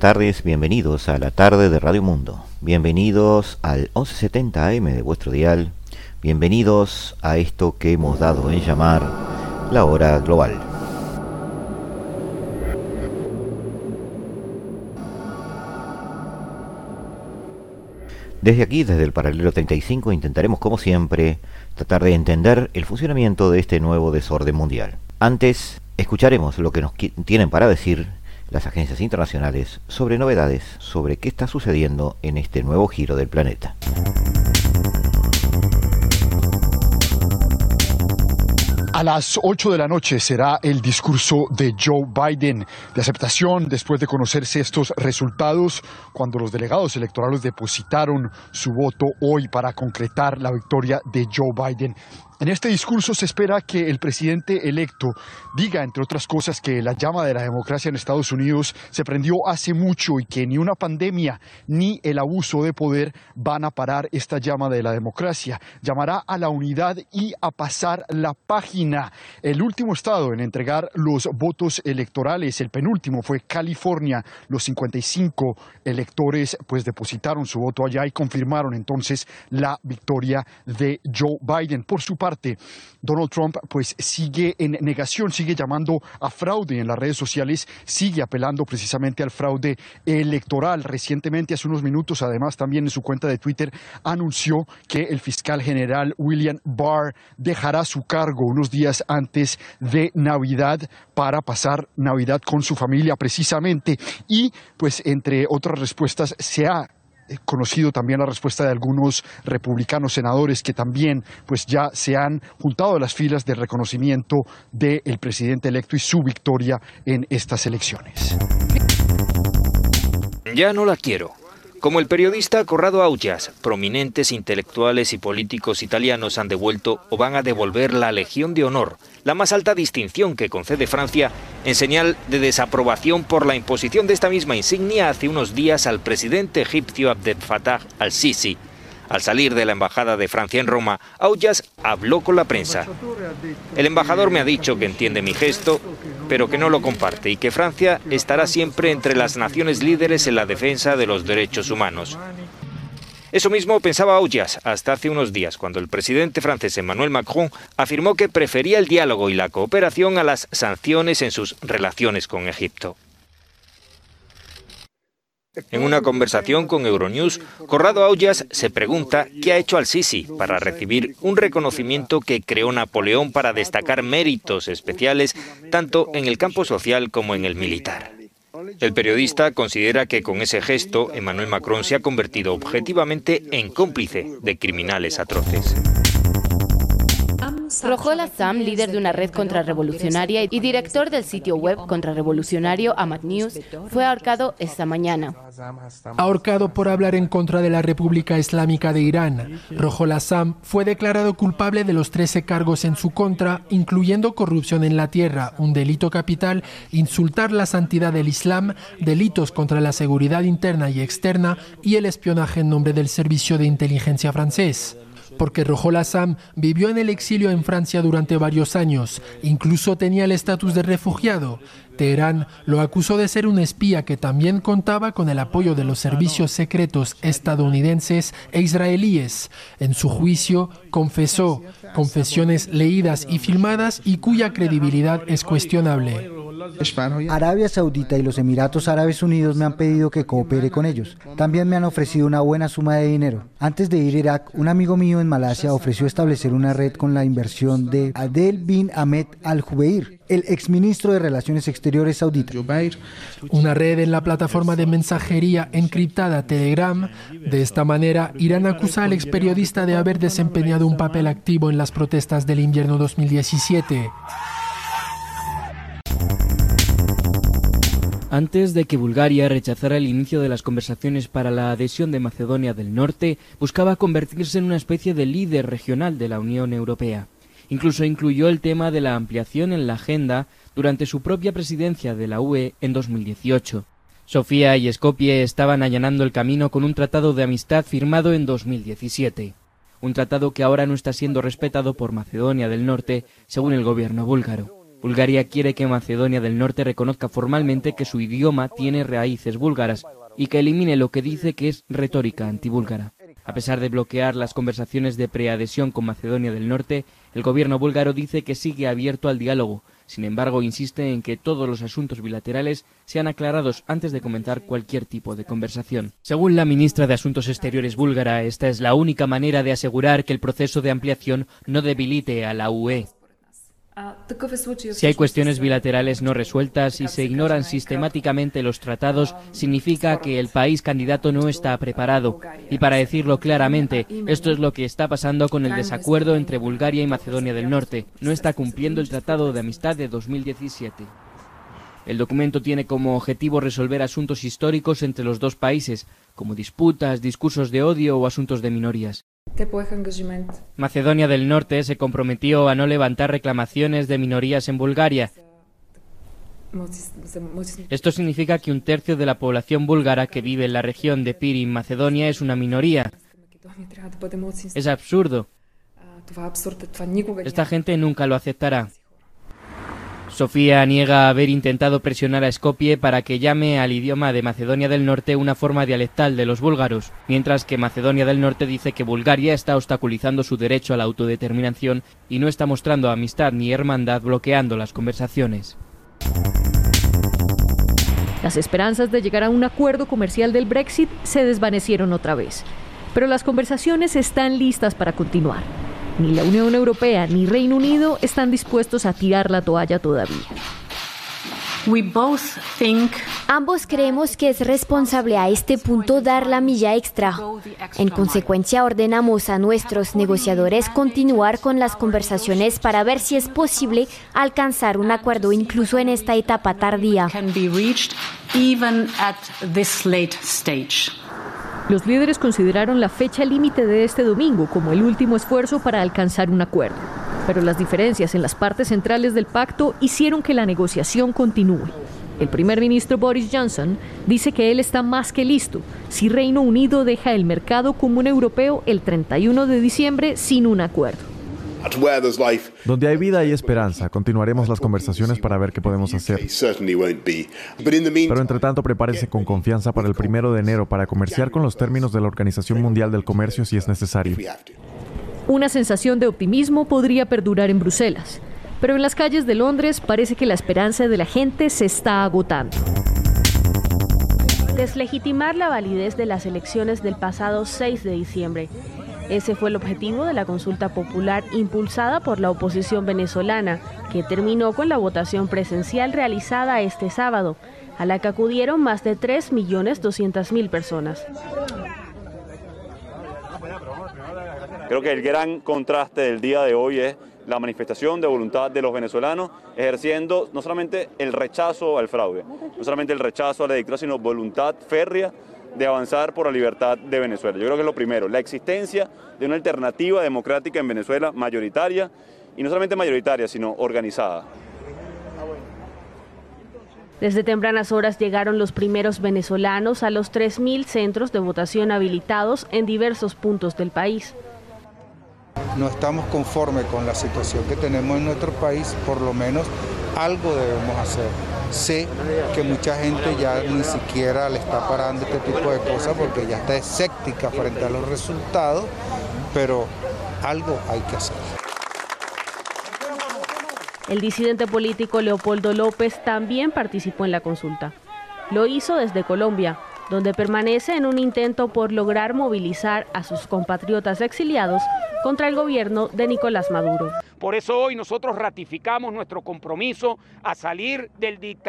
tardes, bienvenidos a la tarde de Radio Mundo. Bienvenidos al 1170 AM de vuestro dial. Bienvenidos a esto que hemos dado en llamar la hora global. Desde aquí, desde el paralelo 35, intentaremos como siempre tratar de entender el funcionamiento de este nuevo desorden mundial. Antes, escucharemos lo que nos tienen para decir las agencias internacionales sobre novedades sobre qué está sucediendo en este nuevo giro del planeta. A las 8 de la noche será el discurso de Joe Biden de aceptación después de conocerse estos resultados cuando los delegados electorales depositaron su voto hoy para concretar la victoria de Joe Biden en este discurso se espera que el presidente electo diga, entre otras cosas, que la llama de la democracia en Estados Unidos se prendió hace mucho y que ni una pandemia ni el abuso de poder van a parar esta llama de la democracia. Llamará a la unidad y a pasar la página. El último estado en entregar los votos electorales, el penúltimo, fue California. Los 55 electores pues depositaron su voto allá y confirmaron entonces la victoria de Joe Biden. Por su parte, Donald Trump pues sigue en negación, sigue llamando a fraude en las redes sociales, sigue apelando precisamente al fraude electoral. Recientemente, hace unos minutos, además también en su cuenta de Twitter, anunció que el fiscal general William Barr dejará su cargo unos días antes de Navidad para pasar Navidad con su familia precisamente. Y pues entre otras respuestas se ha conocido también la respuesta de algunos republicanos senadores que también pues ya se han juntado a las filas de reconocimiento del presidente electo y su victoria en estas elecciones. Ya no la quiero. Como el periodista Corrado Augias, prominentes intelectuales y políticos italianos han devuelto o van a devolver la Legión de Honor, la más alta distinción que concede Francia, en señal de desaprobación por la imposición de esta misma insignia hace unos días al presidente egipcio Abdel Fattah al-Sisi, al salir de la Embajada de Francia en Roma, Augias habló con la prensa. El embajador me ha dicho que entiende mi gesto, pero que no lo comparte y que Francia estará siempre entre las naciones líderes en la defensa de los derechos humanos. Eso mismo pensaba Augias hasta hace unos días, cuando el presidente francés Emmanuel Macron afirmó que prefería el diálogo y la cooperación a las sanciones en sus relaciones con Egipto. En una conversación con Euronews, Corrado Augias se pregunta qué ha hecho al-Sisi para recibir un reconocimiento que creó Napoleón para destacar méritos especiales tanto en el campo social como en el militar. El periodista considera que con ese gesto Emmanuel Macron se ha convertido objetivamente en cómplice de criminales atroces. Rojola Sam, líder de una red contrarrevolucionaria y director del sitio web contrarrevolucionario Amat News, fue ahorcado esta mañana. Ahorcado por hablar en contra de la República Islámica de Irán, Rojola Sam fue declarado culpable de los 13 cargos en su contra, incluyendo corrupción en la tierra, un delito capital, insultar la santidad del Islam, delitos contra la seguridad interna y externa y el espionaje en nombre del servicio de inteligencia francés porque Rojola Sam vivió en el exilio en Francia durante varios años, incluso tenía el estatus de refugiado. Teherán lo acusó de ser un espía que también contaba con el apoyo de los servicios secretos estadounidenses e israelíes. En su juicio, confesó confesiones leídas y filmadas y cuya credibilidad es cuestionable. Arabia Saudita y los Emiratos Árabes Unidos me han pedido que coopere con ellos. También me han ofrecido una buena suma de dinero. Antes de ir a Irak, un amigo mío en Malasia ofreció establecer una red con la inversión de Adel bin Ahmed al-Jubeir, el exministro de Relaciones Exteriores saudita. Una red en la plataforma de mensajería encriptada Telegram. De esta manera, Irán acusa al ex periodista de haber desempeñado un papel activo en las protestas del invierno 2017. Antes de que Bulgaria rechazara el inicio de las conversaciones para la adhesión de Macedonia del Norte, buscaba convertirse en una especie de líder regional de la Unión Europea. Incluso incluyó el tema de la ampliación en la agenda durante su propia presidencia de la UE en 2018. Sofía y Skopje estaban allanando el camino con un tratado de amistad firmado en 2017, un tratado que ahora no está siendo respetado por Macedonia del Norte, según el gobierno búlgaro. Bulgaria quiere que Macedonia del Norte reconozca formalmente que su idioma tiene raíces búlgaras y que elimine lo que dice que es retórica antibúlgara. A pesar de bloquear las conversaciones de preadhesión con Macedonia del Norte, el gobierno búlgaro dice que sigue abierto al diálogo. Sin embargo, insiste en que todos los asuntos bilaterales sean aclarados antes de comenzar cualquier tipo de conversación. Según la ministra de Asuntos Exteriores búlgara, esta es la única manera de asegurar que el proceso de ampliación no debilite a la UE. Si hay cuestiones bilaterales no resueltas y se ignoran sistemáticamente los tratados, significa que el país candidato no está preparado. Y para decirlo claramente, esto es lo que está pasando con el desacuerdo entre Bulgaria y Macedonia del Norte. No está cumpliendo el Tratado de Amistad de 2017. El documento tiene como objetivo resolver asuntos históricos entre los dos países, como disputas, discursos de odio o asuntos de minorías. Macedonia del Norte se comprometió a no levantar reclamaciones de minorías en Bulgaria. Esto significa que un tercio de la población búlgara que vive en la región de Pirin, Macedonia, es una minoría. Es absurdo. Esta gente nunca lo aceptará. Sofía niega haber intentado presionar a Skopje para que llame al idioma de Macedonia del Norte una forma dialectal de los búlgaros, mientras que Macedonia del Norte dice que Bulgaria está obstaculizando su derecho a la autodeterminación y no está mostrando amistad ni hermandad bloqueando las conversaciones. Las esperanzas de llegar a un acuerdo comercial del Brexit se desvanecieron otra vez, pero las conversaciones están listas para continuar. Ni la Unión Europea ni Reino Unido están dispuestos a tirar la toalla todavía. Ambos creemos que es responsable a este punto dar la milla extra. En consecuencia, ordenamos a nuestros negociadores continuar con las conversaciones para ver si es posible alcanzar un acuerdo incluso en esta etapa tardía. Los líderes consideraron la fecha límite de este domingo como el último esfuerzo para alcanzar un acuerdo, pero las diferencias en las partes centrales del pacto hicieron que la negociación continúe. El primer ministro Boris Johnson dice que él está más que listo si Reino Unido deja el mercado común europeo el 31 de diciembre sin un acuerdo. Donde hay vida y esperanza, continuaremos las conversaciones para ver qué podemos hacer. Pero entre tanto, prepárese con confianza para el primero de enero para comerciar con los términos de la Organización Mundial del Comercio si es necesario. Una sensación de optimismo podría perdurar en Bruselas, pero en las calles de Londres parece que la esperanza de la gente se está agotando. Deslegitimar la validez de las elecciones del pasado 6 de diciembre ese fue el objetivo de la consulta popular impulsada por la oposición venezolana, que terminó con la votación presencial realizada este sábado, a la que acudieron más de 3.200.000 personas. Creo que el gran contraste del día de hoy es la manifestación de voluntad de los venezolanos ejerciendo no solamente el rechazo al fraude, no solamente el rechazo a la dictadura, sino voluntad férrea de avanzar por la libertad de Venezuela. Yo creo que es lo primero, la existencia de una alternativa democrática en Venezuela mayoritaria, y no solamente mayoritaria, sino organizada. Desde tempranas horas llegaron los primeros venezolanos a los 3.000 centros de votación habilitados en diversos puntos del país. No estamos conformes con la situación que tenemos en nuestro país, por lo menos algo debemos hacer. Sé que mucha gente ya ni siquiera le está parando este tipo de cosas porque ya está escéptica frente a los resultados, pero algo hay que hacer. El disidente político Leopoldo López también participó en la consulta. Lo hizo desde Colombia, donde permanece en un intento por lograr movilizar a sus compatriotas exiliados contra el gobierno de Nicolás Maduro. Por eso hoy nosotros ratificamos nuestro compromiso a salir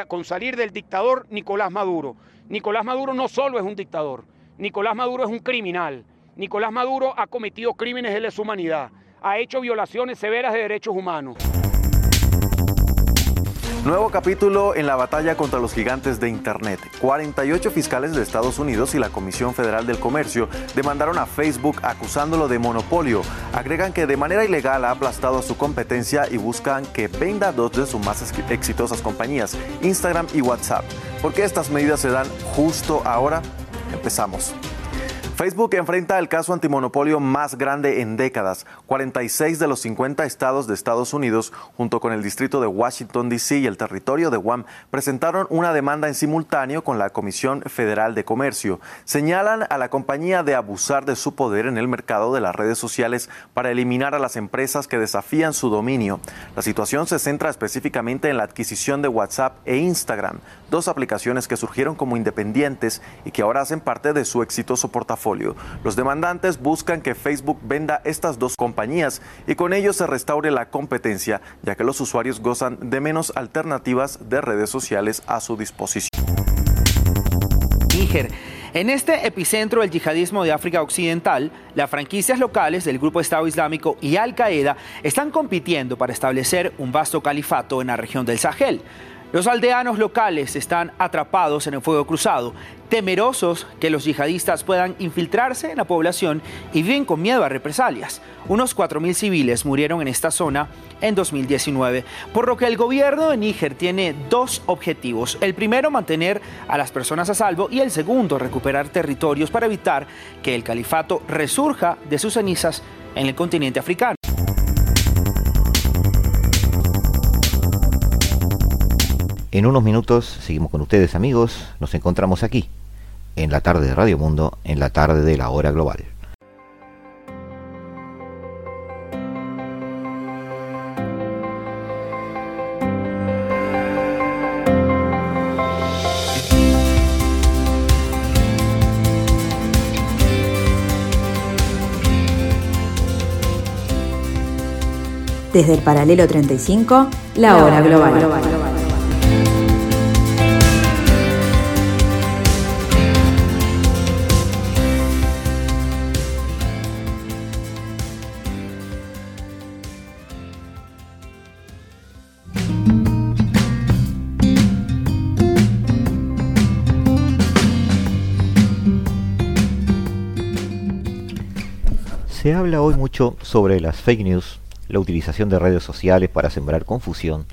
con salir del dictador Nicolás Maduro. Nicolás Maduro no solo es un dictador, Nicolás Maduro es un criminal. Nicolás Maduro ha cometido crímenes de lesa humanidad, ha hecho violaciones severas de derechos humanos. Nuevo capítulo en la batalla contra los gigantes de Internet. 48 fiscales de Estados Unidos y la Comisión Federal del Comercio demandaron a Facebook acusándolo de monopolio. Agregan que de manera ilegal ha aplastado a su competencia y buscan que venda dos de sus más exitosas compañías, Instagram y WhatsApp. ¿Por qué estas medidas se dan justo ahora? Empezamos. Facebook enfrenta el caso antimonopolio más grande en décadas. 46 de los 50 estados de Estados Unidos, junto con el distrito de Washington, D.C. y el territorio de Guam, presentaron una demanda en simultáneo con la Comisión Federal de Comercio. Señalan a la compañía de abusar de su poder en el mercado de las redes sociales para eliminar a las empresas que desafían su dominio. La situación se centra específicamente en la adquisición de WhatsApp e Instagram, dos aplicaciones que surgieron como independientes y que ahora hacen parte de su exitoso portafolio. Los demandantes buscan que Facebook venda estas dos compañías y con ello se restaure la competencia, ya que los usuarios gozan de menos alternativas de redes sociales a su disposición. Níger. En este epicentro del yihadismo de África Occidental, las franquicias locales del Grupo Estado Islámico y Al Qaeda están compitiendo para establecer un vasto califato en la región del Sahel. Los aldeanos locales están atrapados en el fuego cruzado, temerosos que los yihadistas puedan infiltrarse en la población y viven con miedo a represalias. Unos 4.000 civiles murieron en esta zona en 2019, por lo que el gobierno de Níger tiene dos objetivos. El primero, mantener a las personas a salvo y el segundo, recuperar territorios para evitar que el califato resurja de sus cenizas en el continente africano. En unos minutos seguimos con ustedes amigos, nos encontramos aquí, en la tarde de Radio Mundo, en la tarde de la hora global. Desde el paralelo 35, la, hora global. Se habla hoy mucho sobre las fake news, la utilización de redes sociales para sembrar confusión,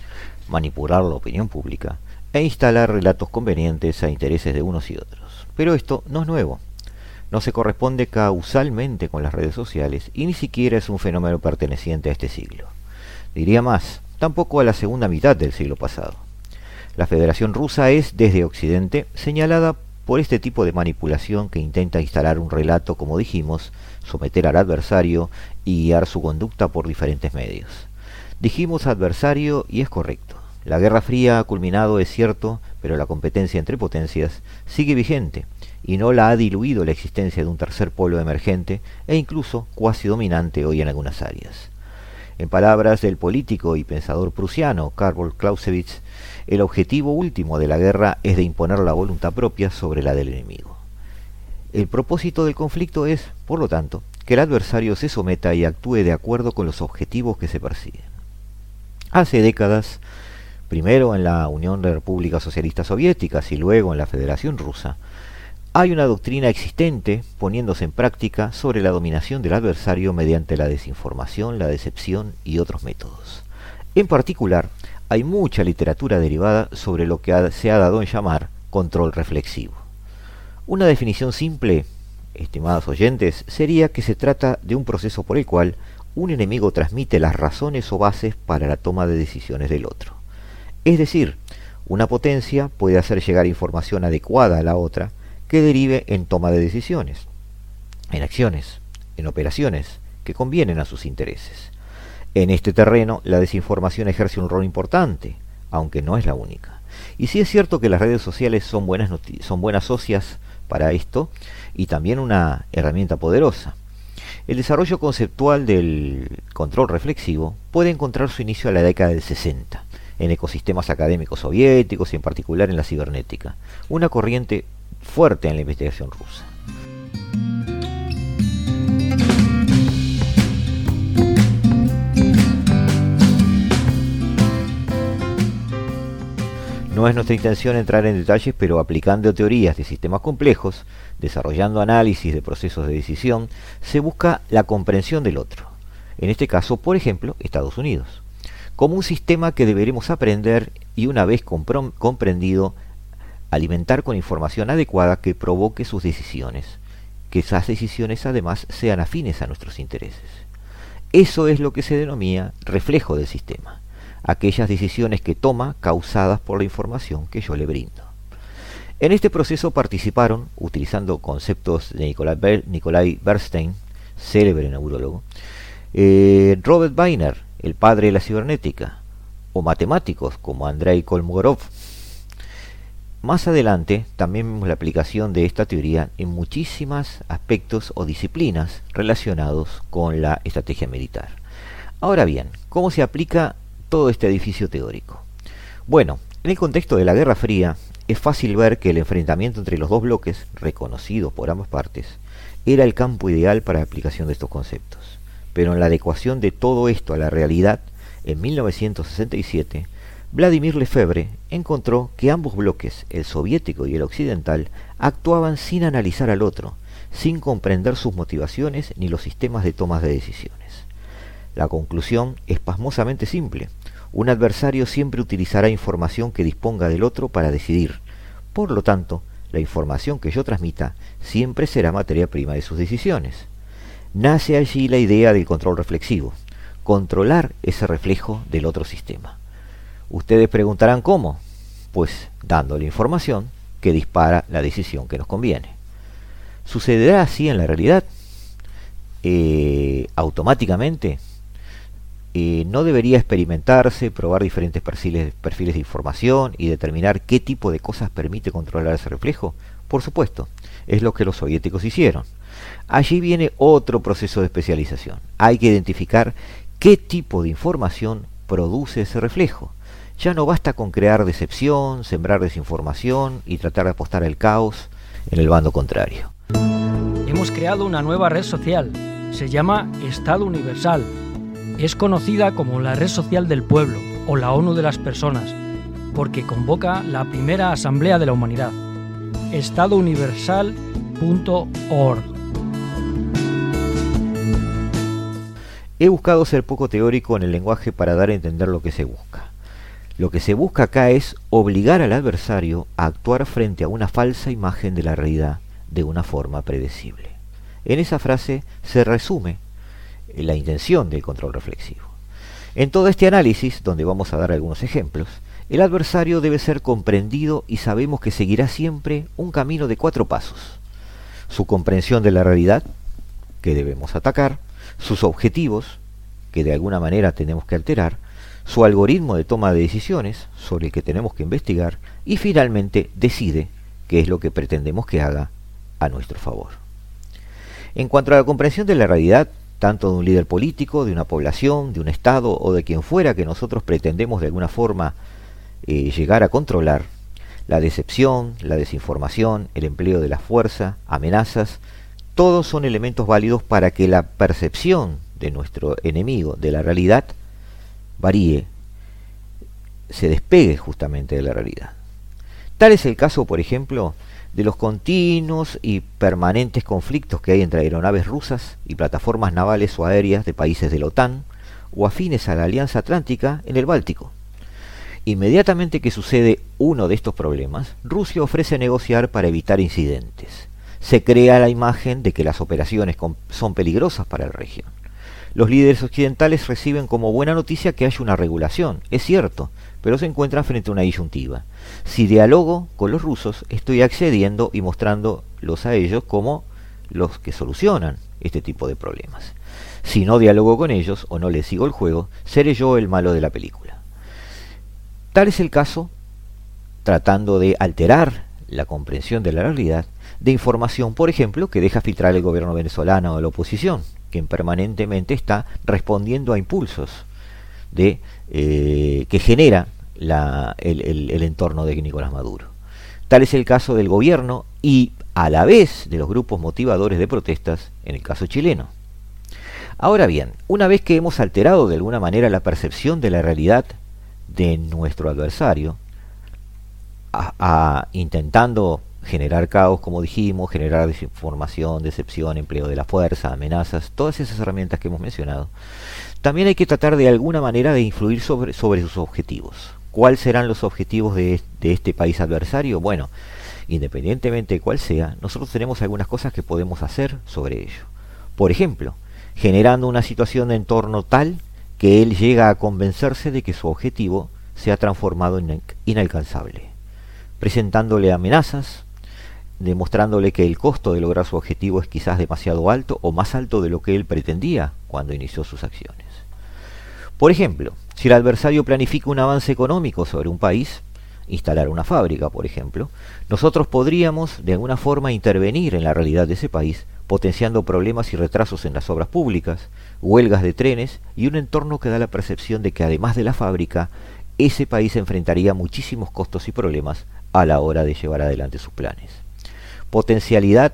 manipular la opinión pública e instalar relatos convenientes a intereses de unos y otros. Pero esto no es nuevo. No se corresponde causalmente con las redes sociales y ni siquiera es un fenómeno perteneciente a este siglo. Diría más, tampoco a la segunda mitad del siglo pasado. La Federación Rusa es, desde Occidente, señalada por este tipo de manipulación que intenta instalar un relato, como dijimos, someter al adversario y guiar su conducta por diferentes medios. Dijimos adversario y es correcto. La Guerra Fría ha culminado, es cierto, pero la competencia entre potencias sigue vigente y no la ha diluido la existencia de un tercer polo emergente e incluso cuasi dominante hoy en algunas áreas. En palabras del político y pensador prusiano Karl Clausewitz, el objetivo último de la guerra es de imponer la voluntad propia sobre la del enemigo. El propósito del conflicto es, por lo tanto, que el adversario se someta y actúe de acuerdo con los objetivos que se persiguen. Hace décadas, primero en la Unión de Repúblicas Socialistas Soviéticas y luego en la Federación Rusa, hay una doctrina existente poniéndose en práctica sobre la dominación del adversario mediante la desinformación, la decepción y otros métodos. En particular, hay mucha literatura derivada sobre lo que se ha dado en llamar control reflexivo. Una definición simple, estimados oyentes, sería que se trata de un proceso por el cual un enemigo transmite las razones o bases para la toma de decisiones del otro. Es decir, una potencia puede hacer llegar información adecuada a la otra que derive en toma de decisiones, en acciones, en operaciones que convienen a sus intereses. En este terreno, la desinformación ejerce un rol importante, aunque no es la única. Y sí es cierto que las redes sociales son buenas, son buenas socias para esto y también una herramienta poderosa. El desarrollo conceptual del control reflexivo puede encontrar su inicio a la década del 60, en ecosistemas académicos soviéticos y en particular en la cibernética, una corriente fuerte en la investigación rusa. No es nuestra intención entrar en detalles, pero aplicando teorías de sistemas complejos, desarrollando análisis de procesos de decisión, se busca la comprensión del otro. En este caso, por ejemplo, Estados Unidos, como un sistema que deberemos aprender y una vez comprendido, alimentar con información adecuada que provoque sus decisiones, que esas decisiones además sean afines a nuestros intereses. Eso es lo que se denomina reflejo del sistema aquellas decisiones que toma causadas por la información que yo le brindo. En este proceso participaron, utilizando conceptos de Nikolai, Bernstein, célebre neurólogo, eh, Robert Weiner, el padre de la cibernética, o matemáticos como Andrei Kolmogorov. Más adelante también vemos la aplicación de esta teoría en muchísimos aspectos o disciplinas relacionados con la estrategia militar. Ahora bien, ¿cómo se aplica todo este edificio teórico. Bueno, en el contexto de la Guerra Fría, es fácil ver que el enfrentamiento entre los dos bloques, reconocidos por ambas partes, era el campo ideal para la aplicación de estos conceptos. Pero en la adecuación de todo esto a la realidad, en 1967, Vladimir Lefebvre encontró que ambos bloques, el soviético y el occidental, actuaban sin analizar al otro, sin comprender sus motivaciones ni los sistemas de tomas de decisiones. La conclusión es pasmosamente simple. Un adversario siempre utilizará información que disponga del otro para decidir. Por lo tanto, la información que yo transmita siempre será materia prima de sus decisiones. Nace allí la idea del control reflexivo, controlar ese reflejo del otro sistema. Ustedes preguntarán cómo, pues dando la información que dispara la decisión que nos conviene. ¿Sucederá así en la realidad? Eh, ¿Automáticamente? No debería experimentarse, probar diferentes perfiles, perfiles de información y determinar qué tipo de cosas permite controlar ese reflejo? Por supuesto, es lo que los soviéticos hicieron. Allí viene otro proceso de especialización. Hay que identificar qué tipo de información produce ese reflejo. Ya no basta con crear decepción, sembrar desinformación y tratar de apostar al caos en el bando contrario. Hemos creado una nueva red social. Se llama Estado Universal es conocida como la red social del pueblo o la ONU de las personas, porque convoca la primera Asamblea de la Humanidad. estadouniversal.org He buscado ser poco teórico en el lenguaje para dar a entender lo que se busca. Lo que se busca acá es obligar al adversario a actuar frente a una falsa imagen de la realidad de una forma predecible. En esa frase se resume la intención del control reflexivo. En todo este análisis, donde vamos a dar algunos ejemplos, el adversario debe ser comprendido y sabemos que seguirá siempre un camino de cuatro pasos. Su comprensión de la realidad, que debemos atacar, sus objetivos, que de alguna manera tenemos que alterar, su algoritmo de toma de decisiones, sobre el que tenemos que investigar, y finalmente decide qué es lo que pretendemos que haga a nuestro favor. En cuanto a la comprensión de la realidad, tanto de un líder político, de una población, de un Estado o de quien fuera que nosotros pretendemos de alguna forma eh, llegar a controlar, la decepción, la desinformación, el empleo de la fuerza, amenazas, todos son elementos válidos para que la percepción de nuestro enemigo de la realidad varíe, se despegue justamente de la realidad. Tal es el caso, por ejemplo, de los continuos y permanentes conflictos que hay entre aeronaves rusas y plataformas navales o aéreas de países de la OTAN o afines a la Alianza Atlántica en el Báltico. Inmediatamente que sucede uno de estos problemas, Rusia ofrece negociar para evitar incidentes. Se crea la imagen de que las operaciones son peligrosas para la región. Los líderes occidentales reciben como buena noticia que haya una regulación, es cierto, pero se encuentran frente a una disyuntiva. Si dialogo con los rusos, estoy accediendo y mostrándolos a ellos como los que solucionan este tipo de problemas. Si no dialogo con ellos o no les sigo el juego, seré yo el malo de la película. Tal es el caso, tratando de alterar la comprensión de la realidad, de información, por ejemplo, que deja filtrar el gobierno venezolano o la oposición que permanentemente está respondiendo a impulsos de, eh, que genera el, entorno de Nicolás Maduro. Tal es el caso del gobierno y a la vez de los grupos motivadores de protestas en el caso chileno. Ahora bien, una vez que hemos alterado de alguna manera la percepción de la realidad de nuestro adversario, a, intentando generar caos, como dijimos, generar desinformación, decepción, empleo de la fuerza, amenazas, todas esas herramientas que hemos mencionado, también hay que tratar de alguna manera de influir sobre, sus objetivos. ¿Cuáles serán los objetivos de, de este país adversario? Bueno, independientemente de cuál sea, nosotros tenemos algunas cosas que podemos hacer sobre ello. Por ejemplo, generando una situación de entorno tal que él llega a convencerse de que su objetivo se ha transformado en inalcanzable presentándole amenazas, demostrándole que el costo de lograr su objetivo es quizás demasiado alto o más alto de lo que él pretendía cuando inició sus acciones. Por ejemplo, si el adversario planifica un avance económico sobre un país, instalar una fábrica, por ejemplo, nosotros podríamos de alguna forma intervenir en la realidad de ese país, potenciando problemas y retrasos en las obras públicas, huelgas de trenes y un entorno que da la percepción de que además de la fábrica, ese país enfrentaría muchísimos costos y problemas a la hora de llevar adelante sus planes. Potencialidad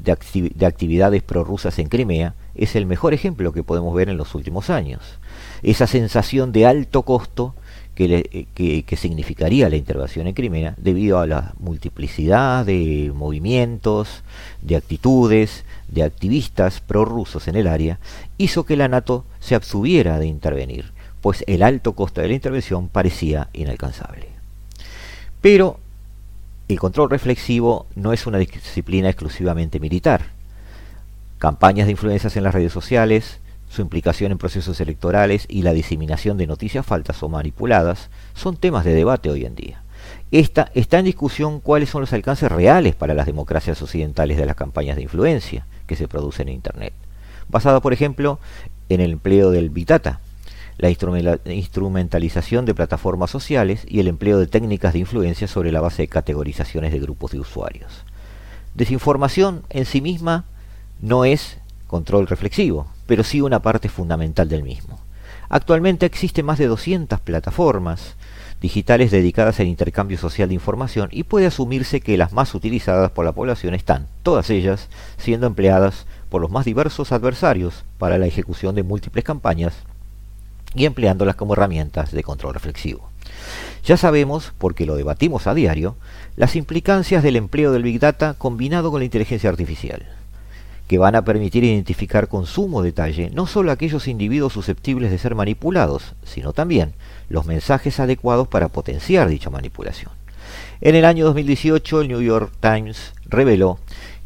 de, actividades prorrusas en Crimea es el mejor ejemplo que podemos ver en los últimos años. Esa sensación de alto costo que, significaría la intervención en Crimea debido a la multiplicidad de movimientos, de actitudes, de activistas prorrusos en el área, hizo que la NATO se abstuviera de intervenir, pues el alto costo de la intervención parecía inalcanzable. Pero el control reflexivo no es una disciplina exclusivamente militar. Campañas de influencias en las redes sociales, su implicación en procesos electorales y la diseminación de noticias faltas o manipuladas son temas de debate hoy en día. Esta, está en discusión cuáles son los alcances reales para las democracias occidentales de las campañas de influencia que se producen en Internet, basada por ejemplo en el empleo del Bitata, la instrumentalización de plataformas sociales y el empleo de técnicas de influencia sobre la base de categorizaciones de grupos de usuarios. Desinformación en sí misma no es control reflexivo, pero sí una parte fundamental del mismo. Actualmente existen más de 200 plataformas digitales dedicadas al intercambio social de información y puede asumirse que las más utilizadas por la población están, todas ellas, siendo empleadas por los más diversos adversarios para la ejecución de múltiples campañas y empleándolas como herramientas de control reflexivo. Ya sabemos, porque lo debatimos a diario, las implicancias del empleo del Big Data combinado con la inteligencia artificial, que van a permitir identificar con sumo detalle no solo aquellos individuos susceptibles de ser manipulados, sino también los mensajes adecuados para potenciar dicha manipulación. En el año 2018, el New York Times reveló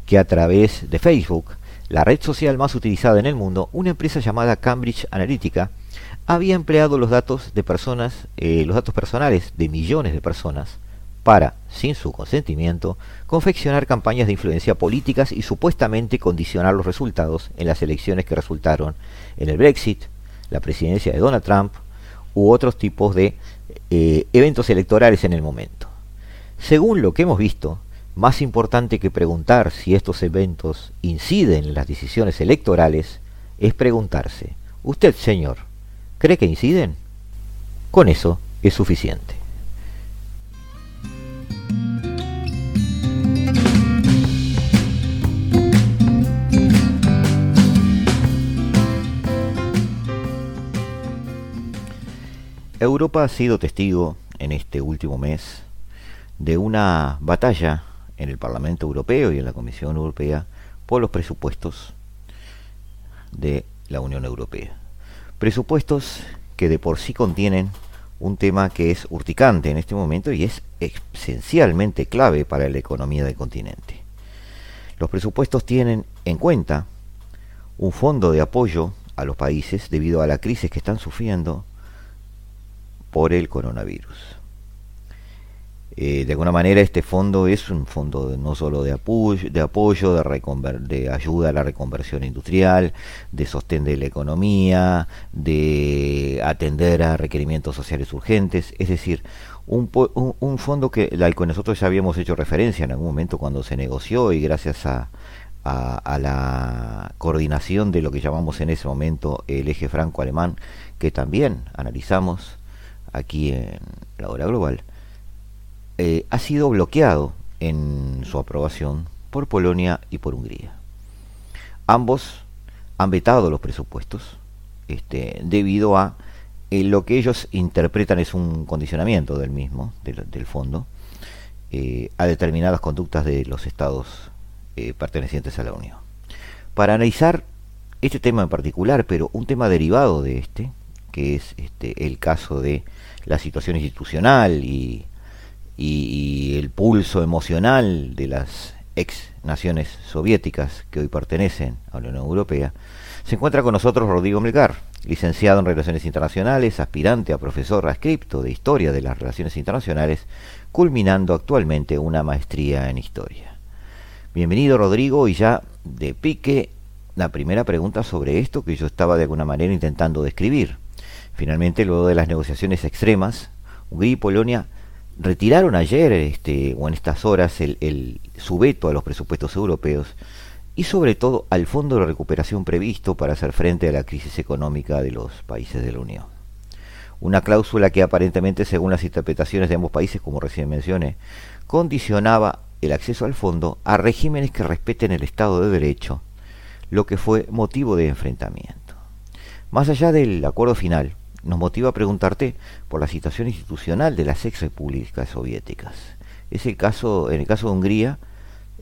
que a través de Facebook, la red social más utilizada en el mundo, una empresa llamada Cambridge Analytica había empleado los datos de personas, eh, los datos personales de millones de personas para, sin su consentimiento, confeccionar campañas de influencia políticas y supuestamente condicionar los resultados en las elecciones que resultaron en el Brexit, la presidencia de Donald Trump u otros tipos de eh, eventos electorales en el momento. Según lo que hemos visto, más importante que preguntar si estos eventos inciden en las decisiones electorales es preguntarse, usted señor, ¿Cree que inciden? Con eso es suficiente. Europa ha sido testigo en este último mes de una batalla en el Parlamento Europeo y en la Comisión Europea por los presupuestos de la Unión Europea. Presupuestos que de por sí contienen un tema que es urticante en este momento y es esencialmente clave para la economía del continente. Los presupuestos tienen en cuenta un fondo de apoyo a los países debido a la crisis que están sufriendo por el coronavirus. Eh, de alguna manera este fondo es un fondo no solo de apoyo, de, apoyo de, ayuda a la reconversión industrial, de sostén de la economía, de atender a requerimientos sociales urgentes, es decir, un, fondo que, al que nosotros ya habíamos hecho referencia en algún momento cuando se negoció y gracias a, a, la coordinación de lo que llamamos en ese momento el eje franco-alemán, que también analizamos aquí en la hora global, eh, ha sido bloqueado en su aprobación por Polonia y por Hungría. Ambos han vetado los presupuestos este, debido a eh, lo que ellos interpretan es un condicionamiento del mismo, del, fondo, eh, a determinadas conductas de los estados pertenecientes a la Unión. Para analizar este tema en particular, pero un tema derivado de este, que es este, el caso de la situación institucional y, el pulso emocional de las ex naciones soviéticas que hoy pertenecen a la Unión Europea, se encuentra con nosotros Rodrigo Melgar, licenciado en Relaciones Internacionales, aspirante a profesor adscripto de Historia de las Relaciones Internacionales, culminando actualmente una maestría en Historia. Bienvenido Rodrigo y ya de pique la primera pregunta sobre esto que yo estaba de alguna manera intentando describir. Finalmente, luego de las negociaciones extremas, Hungría y Polonia retiraron ayer este, o en estas horas el, su veto a los presupuestos europeos y sobre todo al fondo de recuperación previsto para hacer frente a la crisis económica de los países de la Unión. Una cláusula que aparentemente, según las interpretaciones de ambos países, como recién mencioné, condicionaba el acceso al fondo a regímenes que respeten el Estado de Derecho, lo que fue motivo de enfrentamiento. Más allá del acuerdo final, nos motiva a preguntarte por la situación institucional de las ex repúblicas soviéticas. Es el caso, en el caso de Hungría,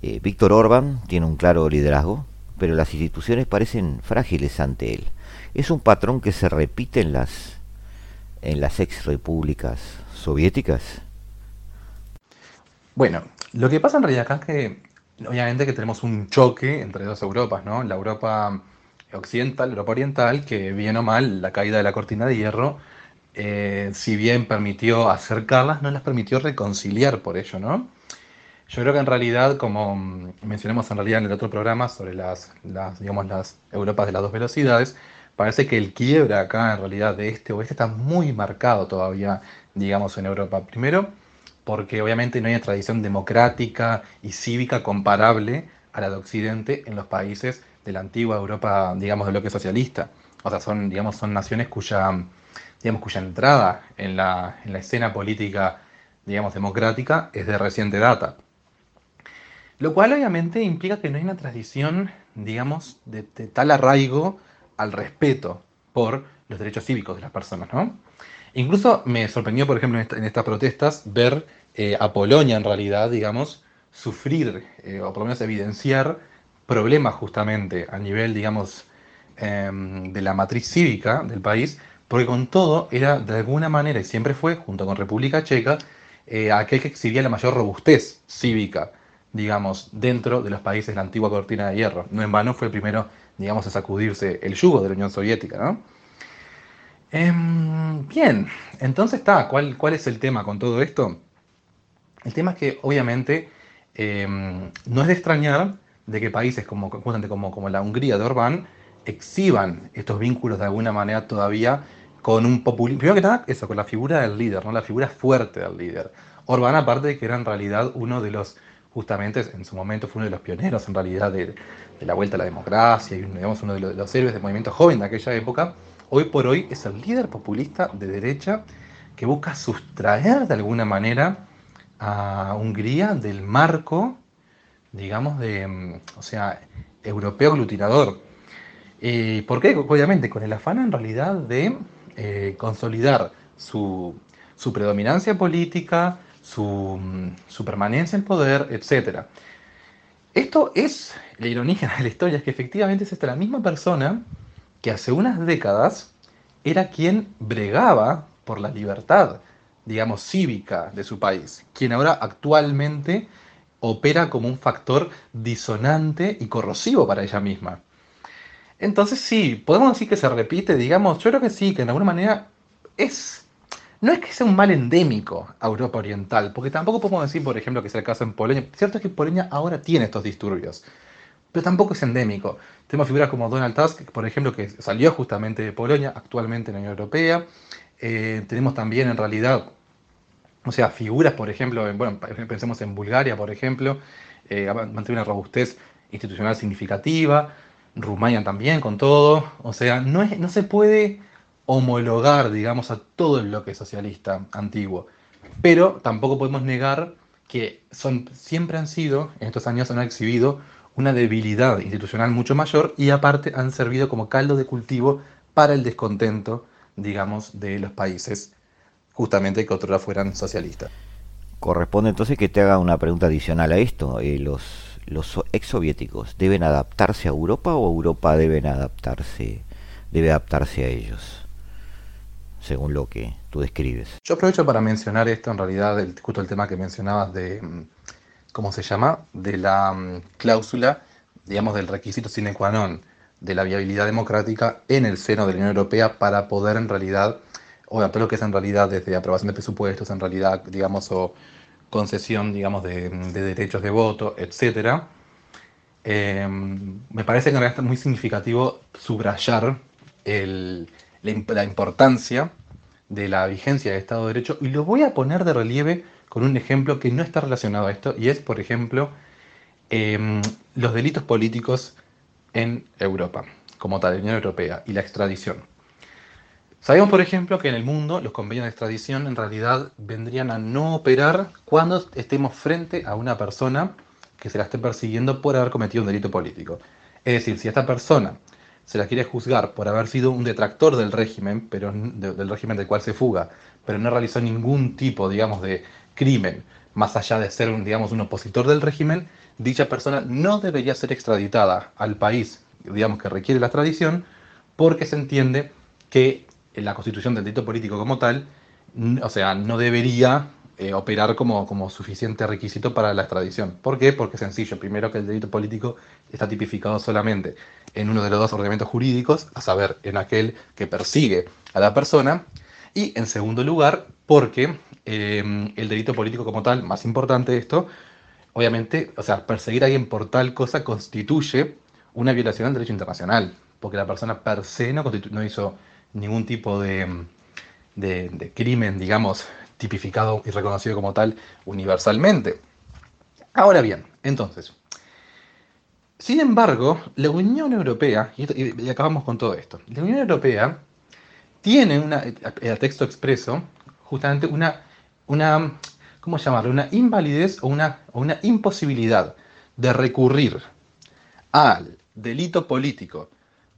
eh, Víctor Orbán tiene un claro liderazgo, pero las instituciones parecen frágiles ante él. Es un patrón que se repite en las en las ex repúblicas soviéticas. Bueno, lo que pasa en realidad acá es que obviamente que tenemos un choque entre dos Europas, ¿no? La Europa occidental, Europa oriental, que bien o mal la caída de la cortina de hierro, eh, si bien permitió acercarlas, no las permitió reconciliar por ello, ¿no? Yo creo que en realidad, como mencionamos en realidad en el otro programa sobre las, las, digamos, las Europas de las dos velocidades, parece que el quiebre acá en realidad de este oeste está muy marcado todavía, digamos, en Europa. Primero, porque obviamente no hay una tradición democrática y cívica comparable a la de Occidente en los países de la antigua Europa, digamos, del bloque socialista. O sea, son, digamos, son naciones cuya, digamos, cuya entrada en la, en la escena política, digamos, democrática es de reciente data. Lo cual obviamente implica que no hay una tradición, digamos, de, tal arraigo al respeto por los derechos cívicos de las personas, ¿no? Incluso me sorprendió, por ejemplo, en, estas protestas ver eh, a Polonia en realidad, digamos, sufrir eh, o por lo menos evidenciar problemas justamente a nivel, digamos, em, de la matriz cívica del país, porque con todo era de alguna manera, y siempre fue, junto con República Checa, eh, aquel que exhibía la mayor robustez cívica, digamos, dentro de los países de la antigua cortina de hierro. No en vano fue el primero, digamos, a sacudirse el yugo de la Unión Soviética, ¿no? Em, bien, entonces está, ¿cuál, ¿cuál es el tema con todo esto? El tema es que obviamente em, no es de extrañar de que países como, como, como la Hungría de Orbán exhiban estos vínculos de alguna manera todavía con un populismo. Primero que nada, eso, con la figura del líder, ¿no? la figura fuerte del líder. Orbán, aparte de que era en realidad uno de los, justamente en su momento fue uno de los pioneros en realidad de, la vuelta a la democracia y digamos, uno de los, de los héroes del movimiento joven de aquella época, hoy por hoy es el líder populista de derecha que busca sustraer de alguna manera a Hungría del marco digamos, de, mm, o sea, europeo aglutinador. ¿Y ¿Por qué? Obviamente, con el afán en realidad de eh, consolidar su, su, predominancia política, su, mm, su, permanencia en poder, etc. Esto es, la ironía de la historia es que efectivamente es esta la misma persona que hace unas décadas era quien bregaba por la libertad, digamos, cívica de su país, quien ahora actualmente opera como un factor disonante y corrosivo para ella misma. Entonces sí, podemos decir que se repite, digamos, yo creo que sí, que de alguna manera es... No es que sea un mal endémico a Europa Oriental, porque tampoco podemos decir, por ejemplo, que sea el caso en Polonia. Cierto es que Polonia ahora tiene estos disturbios, pero tampoco es endémico. Tenemos figuras como Donald Tusk, por ejemplo, que salió justamente de Polonia, actualmente en la Unión Europea. Eh, tenemos también, en realidad, o sea, figuras, por ejemplo, bueno, pensemos en Bulgaria, por ejemplo, eh, mantiene una robustez institucional significativa, Rumania también con todo, o sea, no, es, no se puede homologar, digamos, a todo el bloque socialista antiguo, pero tampoco podemos negar que son, siempre han sido, en estos años han exhibido una debilidad institucional mucho mayor y aparte han servido como caldo de cultivo para el descontento, digamos, de los países justamente que otros fueran socialistas. Corresponde entonces que te haga una pregunta adicional a esto. Eh, los, los ex soviéticos deben adaptarse a Europa o Europa deben adaptarse, debe adaptarse a ellos, según lo que tú describes. Yo aprovecho para mencionar esto, en realidad, el, justo el tema que mencionabas de, mm, ¿cómo se llama? De la mm, cláusula, digamos, del requisito sine qua non de la viabilidad democrática en el seno de la Unión Europea para poder en realidad o todo lo que es en realidad desde aprobación de presupuestos, en realidad, digamos, o concesión, digamos, de, derechos de voto, etc. Em, me parece que en realidad muy significativo subrayar la, importancia de la vigencia del Estado de Derecho y lo voy a poner de relieve con un ejemplo que no está relacionado a esto y es, por ejemplo, em, los delitos políticos en Europa, como tal, en la Unión Europea, y la extradición. Sabemos, por ejemplo, que en el mundo los convenios de extradición en realidad vendrían a no operar cuando estemos frente a una persona que se la esté persiguiendo por haber cometido un delito político. Es decir, si esta persona se la quiere juzgar por haber sido un detractor del régimen, pero del régimen del cual se fuga, pero no realizó ningún tipo, digamos, de crimen, más allá de ser, digamos, un opositor del régimen, dicha persona no debería ser extraditada al país, digamos, que requiere la extradición, porque se entiende que la constitución del delito político como tal, o sea, no debería eh, operar como, como suficiente requisito para la extradición. ¿Por qué? Porque es sencillo. Primero que el delito político está tipificado solamente en uno de los dos ordenamientos jurídicos, a saber, en aquel que persigue a la persona. Y en segundo lugar, porque em, el delito político como tal, más importante esto, obviamente, o sea, perseguir a alguien por tal cosa constituye una violación del derecho internacional, porque la persona per se no, no hizo ningún tipo de, crimen, digamos, tipificado y reconocido como tal universalmente. Ahora bien, entonces, sin embargo, la Unión Europea, y, acabamos con todo esto, la Unión Europea tiene una, el texto expreso, justamente una, una ¿cómo llamarlo? Una invalidez o una, una imposibilidad de recurrir al delito político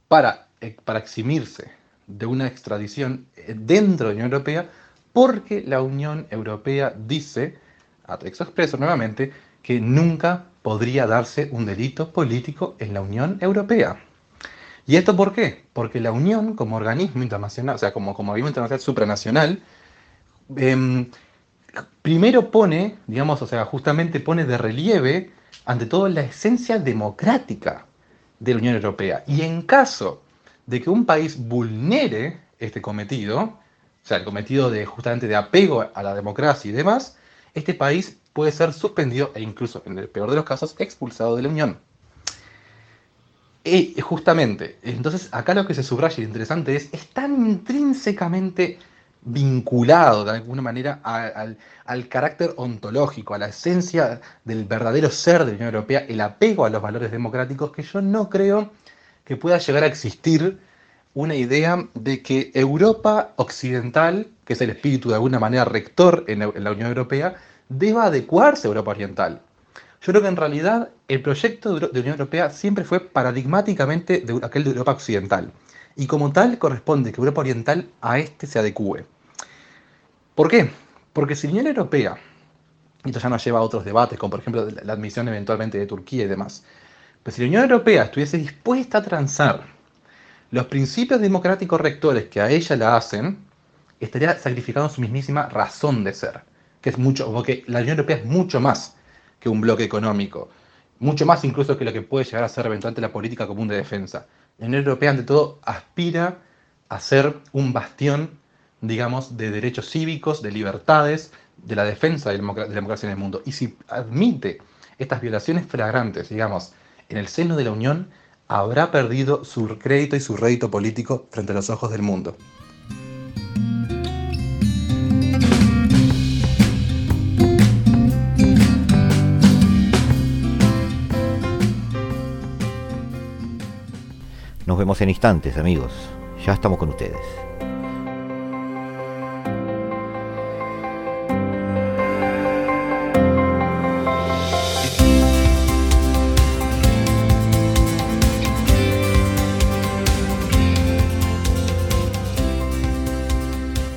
para, eh, para eximirse de una extradición eh, dentro de la Unión Europea porque la Unión Europea dice, a texto expreso nuevamente, que nunca podría darse un delito político en la Unión Europea. ¿Y esto por qué? Porque la Unión, como organismo internacional, o sea, como, como organismo internacional supranacional, em, primero pone, digamos, o sea, justamente pone de relieve, ante todo, la esencia democrática de la Unión Europea. Y en caso de que un país vulnere este cometido, o sea, el cometido de justamente de apego a la democracia y demás, este país puede ser suspendido e incluso, en el peor de los casos, expulsado de la Unión. Y justamente, entonces acá lo que se subraya y interesante es, es tan intrínsecamente vinculado de alguna manera al, al, carácter ontológico, a la esencia del verdadero ser de la Unión Europea, el apego a los valores democráticos, que yo no creo que pueda llegar a existir una idea de que Europa occidental, que es el espíritu de alguna manera rector en la Unión Europea, deba adecuarse a Europa oriental. Yo creo que en realidad el proyecto de Unión Europea siempre fue paradigmáticamente de aquel de Europa occidental. Y como tal corresponde que Europa oriental a este se adecue. ¿Por qué? Porque si la Unión Europea, y esto ya nos lleva a otros debates, como por ejemplo la admisión eventualmente de Turquía y demás, pues si la Unión Europea estuviese dispuesta a transar los principios democráticos rectores que a ella la hacen, estaría sacrificando su mismísima razón de ser, que es mucho, porque la Unión Europea es mucho más que un bloque económico, mucho más incluso que lo que puede llegar a ser eventualmente la política común de defensa. La Unión Europea, ante todo, aspira a ser un bastión, digamos, de derechos cívicos, de libertades, de la defensa de la democracia en el mundo. Y si admite estas violaciones flagrantes, digamos, en el seno de la Unión habrá perdido su crédito y su rédito político frente a los ojos del mundo. Nos vemos en instantes, amigos. Ya estamos con ustedes.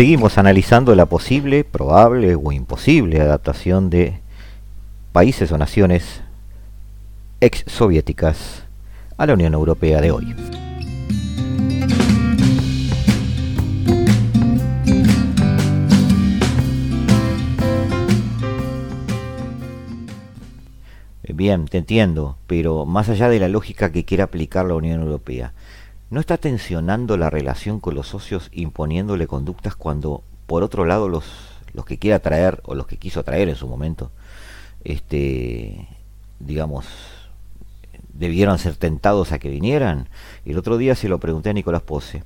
Seguimos analizando la posible, probable o imposible adaptación de países o naciones ex soviéticas a la Unión Europea de hoy. Bien, te entiendo, pero más allá de la lógica que quiere aplicar la Unión Europea, ¿No está tensionando la relación con los socios imponiéndole conductas cuando, por otro lado, los, los que quiera traer o los que quiso traer en su momento, este, digamos, debieron ser tentados a que vinieran? El otro día se lo pregunté a Nicolás Pose.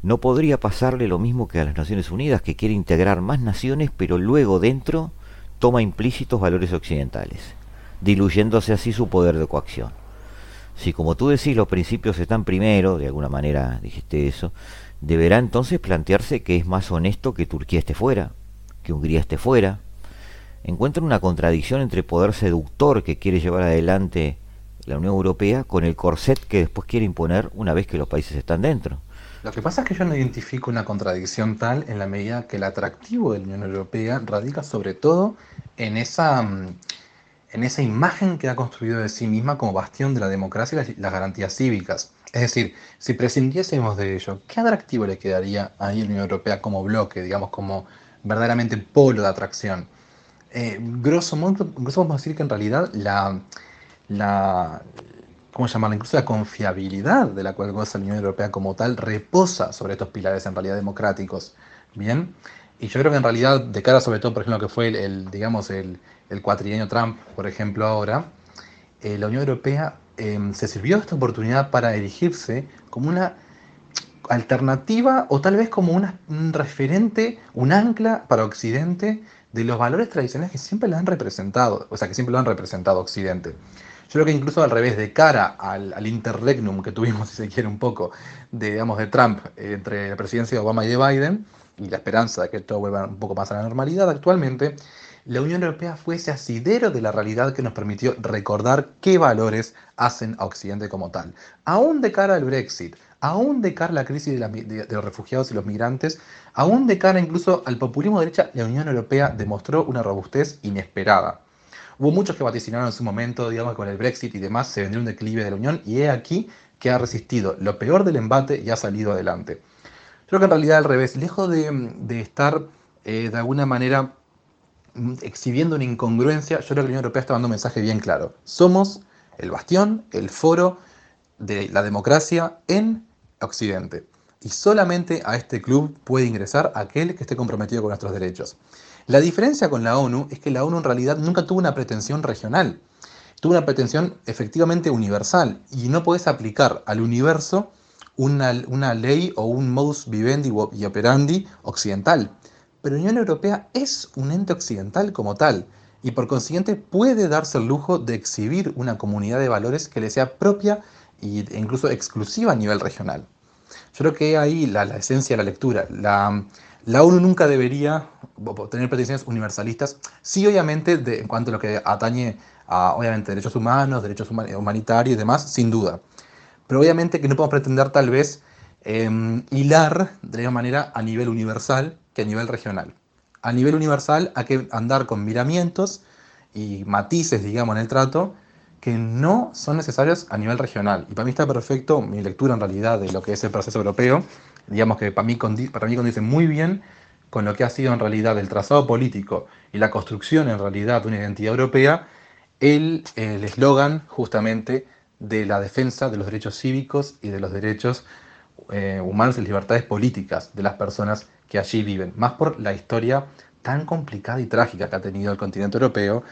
¿No podría pasarle lo mismo que a las Naciones Unidas, que quiere integrar más naciones, pero luego dentro toma implícitos valores occidentales, diluyéndose así su poder de coacción? Si como tú decís los principios están primero, de alguna manera dijiste eso, deberá entonces plantearse que es más honesto que Turquía esté fuera, que Hungría esté fuera. Encuentran una contradicción entre poder seductor que quiere llevar adelante la Unión Europea con el corset que después quiere imponer una vez que los países están dentro. Lo que pasa es que yo no identifico una contradicción tal en la medida que el atractivo de la Unión Europea radica sobre todo en esa mm, en esa imagen que ha construido de sí misma como bastión de la democracia y las garantías cívicas. Es decir, si prescindiésemos de ello, ¿qué atractivo le quedaría a la Unión Europea como bloque, digamos, como verdaderamente polo de atracción? Eh, grosso modo, podemos decir que en realidad la, la ¿cómo llamarla? Incluso la confiabilidad de la cual goza la Unión Europea como tal reposa sobre estos pilares en realidad democráticos. Bien, y yo creo que en realidad, de cara sobre todo, por ejemplo, que fue el digamos, el, el cuatrienio Trump, por ejemplo, ahora, eh, la Unión Europea em, se sirvió de esta oportunidad para erigirse como una alternativa o tal vez como un referente, un ancla para Occidente de los valores tradicionales que siempre lo han representado, o sea, que siempre lo han representado Occidente. Yo creo que incluso al revés, de cara al, interregnum que tuvimos, si se quiere, un poco, de, digamos, de Trump entre la presidencia de Obama y de Biden, y la esperanza de que todo vuelva un poco más a la normalidad actualmente, la Unión Europea fue ese asidero de la realidad que nos permitió recordar qué valores hacen a Occidente como tal. Aún de cara al Brexit, aún de cara a la crisis de, los refugiados y los migrantes, aún de cara incluso al populismo de derecha, la Unión Europea demostró una robustez inesperada. Hubo muchos que vaticinaron en su momento, digamos, con el Brexit y demás, se vendría un declive de la Unión y he aquí que ha resistido lo peor del embate y ha salido adelante. Creo que en realidad al revés, lejos de, estar eh, de alguna manera exhibiendo una incongruencia, yo creo que la Unión Europea está dando un mensaje bien claro. Somos el bastión, el foro de la democracia en Occidente. Y solamente a este club puede ingresar aquel que esté comprometido con nuestros derechos. La diferencia con la ONU es que la ONU en realidad nunca tuvo una pretensión regional, tuvo una pretensión efectivamente universal y no puedes aplicar al universo una, una ley o un modus vivendi y operandi occidental pero la Unión Europea es un ente occidental como tal y por consiguiente puede darse el lujo de exhibir una comunidad de valores que le sea propia e incluso exclusiva a nivel regional. Yo creo que ahí la, esencia de la lectura. La, la, ONU nunca debería tener pretensiones universalistas, sí obviamente en cuanto a lo que atañe a obviamente, derechos humanos, derechos humanitarios y demás, sin duda. Pero obviamente que no podemos pretender tal vez em, hilar de la misma manera a nivel universal que a nivel regional. A nivel universal hay que andar con miramientos y matices, digamos, en el trato que no son necesarios a nivel regional. Y para mí está perfecto mi lectura en realidad de lo que es el proceso europeo, digamos que para mí, para condice muy bien con lo que ha sido en realidad el trazado político y la construcción en realidad de una identidad europea, el eslogan justamente de la defensa de los derechos cívicos y de los derechos eh, humanos y libertades políticas de las personas que allí viven, más por la historia tan complicada y trágica que ha tenido el continente europeo,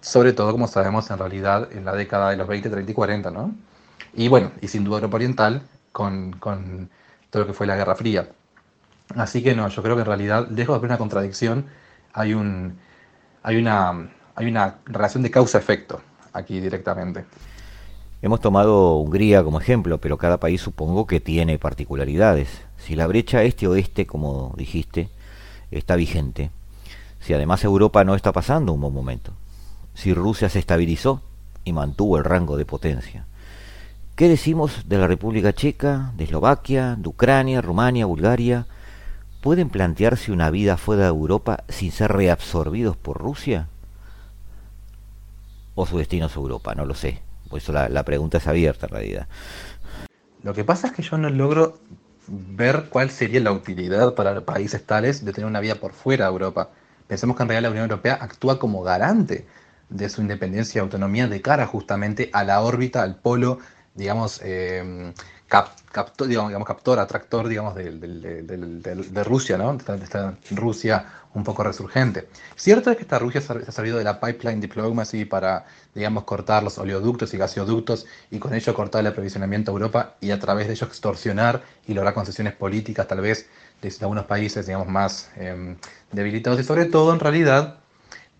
sobre todo, como sabemos, en realidad en la década de los 20, 30 y 40, ¿no? Y bueno, y sin duda Europa Oriental, con, con todo lo que fue la Guerra Fría. Así que no, yo creo que en realidad, lejos de haber una contradicción, hay, un, hay, una, hay una relación de causa-efecto aquí directamente. Hemos tomado Hungría como ejemplo, pero cada país supongo que tiene particularidades. Si la brecha este-oeste, como dijiste, está vigente, si además Europa no está pasando un buen momento, si Rusia se estabilizó y mantuvo el rango de potencia, ¿qué decimos de la República Checa, de Eslovaquia, de Ucrania, Rumania, Bulgaria? ¿Pueden plantearse una vida fuera de Europa sin ser reabsorbidos por Rusia? ¿O su destino es Europa? No lo sé. Por eso la, la pregunta es abierta en realidad. Lo que pasa es que yo no logro ver cuál sería la utilidad para países tales de tener una vida por fuera de Europa. Pensemos que en realidad la Unión Europea actúa como garante de su independencia y autonomía de cara justamente a la órbita, al polo, digamos, eh, captor, digamos, captor, atractor, digamos, de, de, Rusia, ¿no? Esta, Rusia un poco resurgente. Cierto es que esta Rusia se ha servido de la pipeline diplomacy para, digamos, cortar los oleoductos y gasoductos y con ello cortar el aprovisionamiento a Europa y a través de ello extorsionar y lograr concesiones políticas, tal vez, de algunos países, digamos, más em, debilitados y sobre todo, en realidad,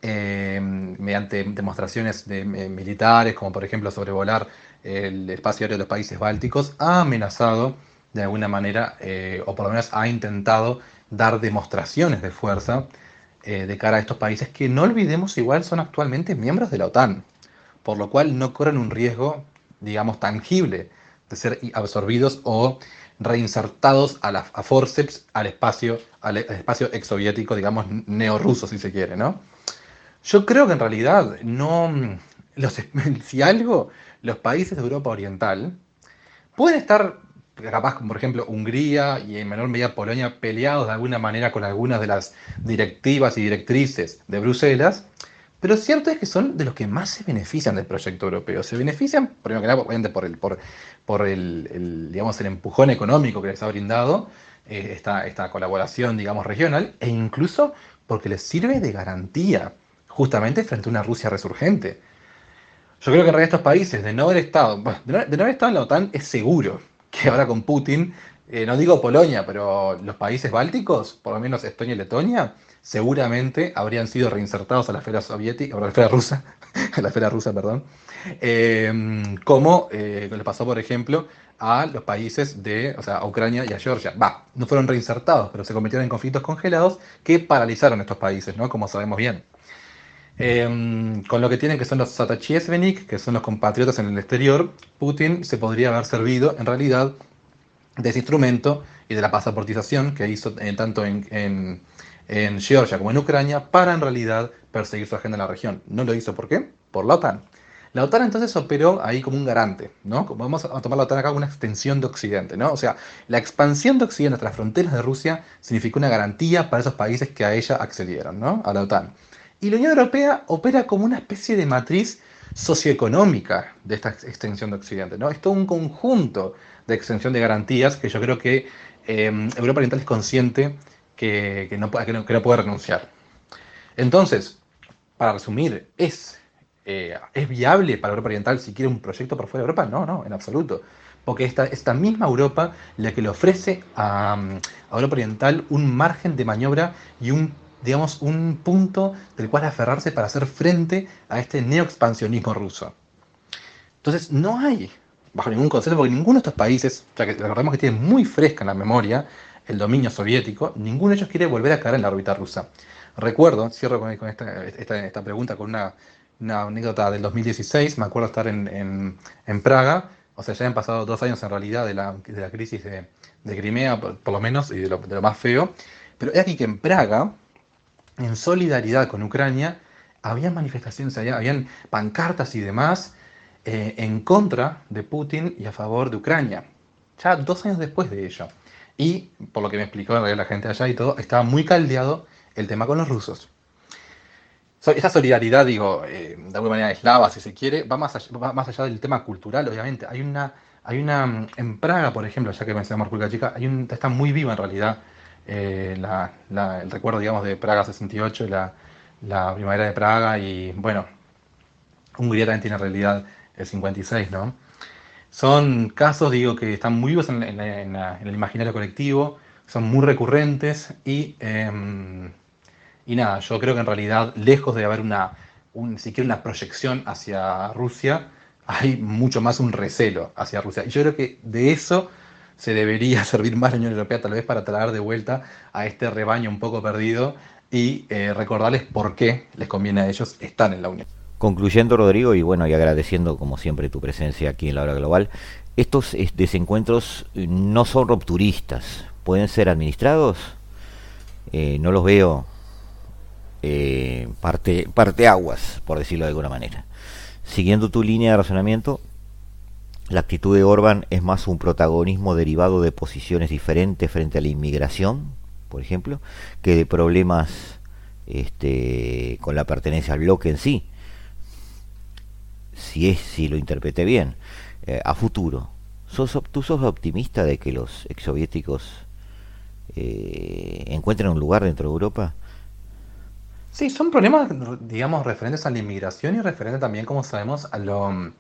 em, mediante demostraciones de, eh, militares, como por ejemplo sobrevolar el espacio aéreo de los países bálticos, ha amenazado de alguna manera, eh, o por lo menos ha intentado dar demostraciones de fuerza eh, de cara a estos países que no olvidemos igual son actualmente miembros de la OTAN, por lo cual no corren un riesgo, digamos, tangible de ser absorbidos o reinsertados a, a forceps al espacio, al, espacio exsoviético, digamos, neorruso, si se quiere, ¿no? Yo creo que en realidad no, los, si algo, los países de Europa Oriental pueden estar, capaz, por ejemplo Hungría y en menor medida Polonia, peleados de alguna manera con algunas de las directivas y directrices de Bruselas, pero cierto es que son de los que más se benefician del proyecto europeo. Se benefician, primero que nada, obviamente por el, por, por el, digamos, el empujón económico que les ha brindado eh, esta, esta colaboración, digamos, regional, e incluso porque les sirve de garantía justamente frente a una Rusia resurgente. Yo creo que en realidad estos países, de no haber estado, de no, haber estado en la OTAN, es seguro que ahora con Putin, eh, no digo Polonia, pero los países bálticos, por lo menos Estonia y Letonia, seguramente habrían sido reinsertados a la esfera soviética, a la esfera rusa, a la esfera rusa, perdón, eh, como eh, le pasó, por ejemplo, a los países de, o sea, a Ucrania y a Georgia. Va, no fueron reinsertados, pero se convirtieron en conflictos congelados que paralizaron estos países, ¿no? Como sabemos bien. Em, con lo que tienen que son los Satachiesvenik, que son los compatriotas en el exterior, Putin se podría haber servido en realidad de ese instrumento y de la pasaportización que hizo eh, tanto en, Georgia como en Ucrania para en realidad perseguir su agenda en la región. No lo hizo, ¿por qué? Por la OTAN. La OTAN entonces operó ahí como un garante, ¿no? Vamos a tomar la OTAN acá como una extensión de Occidente, ¿no? O sea, la expansión de Occidente hasta las fronteras de Rusia significó una garantía para esos países que a ella accedieron, ¿no? A la OTAN. Y la Unión Europea opera como una especie de matriz socioeconómica de esta extensión de Occidente. ¿no? Es todo un conjunto de extensión de garantías que yo creo que em, Europa Oriental es consciente que, no, puede renunciar. Entonces, para resumir, ¿es, eh, ¿es viable para Europa Oriental si quiere un proyecto por fuera de Europa? No, no, en absoluto. Porque esta, misma Europa la que le ofrece a Europa Oriental un margen de maniobra y un digamos, un punto del cual aferrarse para hacer frente a este neoexpansionismo ruso. Entonces, no hay, bajo ningún concepto, porque ninguno de estos países, ya que recordemos que tiene muy fresca en la memoria el dominio soviético, ninguno de ellos quiere volver a caer en la órbita rusa. Recuerdo, cierro con, esta, esta, pregunta con una, anécdota del 2016, me acuerdo estar en, Praga, o sea, ya han pasado dos años en realidad de la, de la crisis de, Crimea, por, lo menos, y de lo, de lo más feo, pero es aquí que en Praga, en solidaridad con Ucrania, había manifestaciones allá, habían pancartas y demás eh, en contra de Putin y a favor de Ucrania, ya dos años después de ello. Y, por lo que me explicó la gente allá y todo, estaba muy caldeado el tema con los rusos. esa solidaridad, digo, eh, de alguna manera eslava, si se quiere, va más, allá, va más allá del tema cultural, obviamente. Hay una, hay una, en Praga, por ejemplo, ya que mencionamos República Checa, hay un, está muy viva en realidad eh, el recuerdo, digamos, de Praga 68, la, la primavera de Praga y, bueno, Hungría también tiene realidad el 56, ¿no? Son casos, digo, que están muy vivos en, el imaginario colectivo, son muy recurrentes y, em, y nada, yo creo que en realidad, lejos de haber una, un, siquiera una proyección hacia Rusia, hay mucho más un recelo hacia Rusia. Y yo creo que de eso se debería servir más la Unión Europea, tal vez para traer de vuelta a este rebaño un poco perdido y eh, recordarles por qué les conviene a ellos estar en la Unión. Concluyendo, Rodrigo, y bueno, y agradeciendo como siempre tu presencia aquí en la hora global, estos desencuentros eh, no son rupturistas, pueden ser administrados. Eh, no los veo eh, parte, parte aguas, por decirlo de alguna manera. Siguiendo tu línea de razonamiento, la actitud de Orban es más un protagonismo derivado de posiciones diferentes frente a la inmigración, por ejemplo, que de problemas este, con la pertenencia al bloque en sí si es si lo interpreté bien, eh, a futuro. ¿Sos, ¿Tú sos optimista de que los exsoviéticos eh, encuentren un lugar dentro de Europa? Sí, son problemas, digamos, referentes a la inmigración y referentes también, como sabemos, a, lo,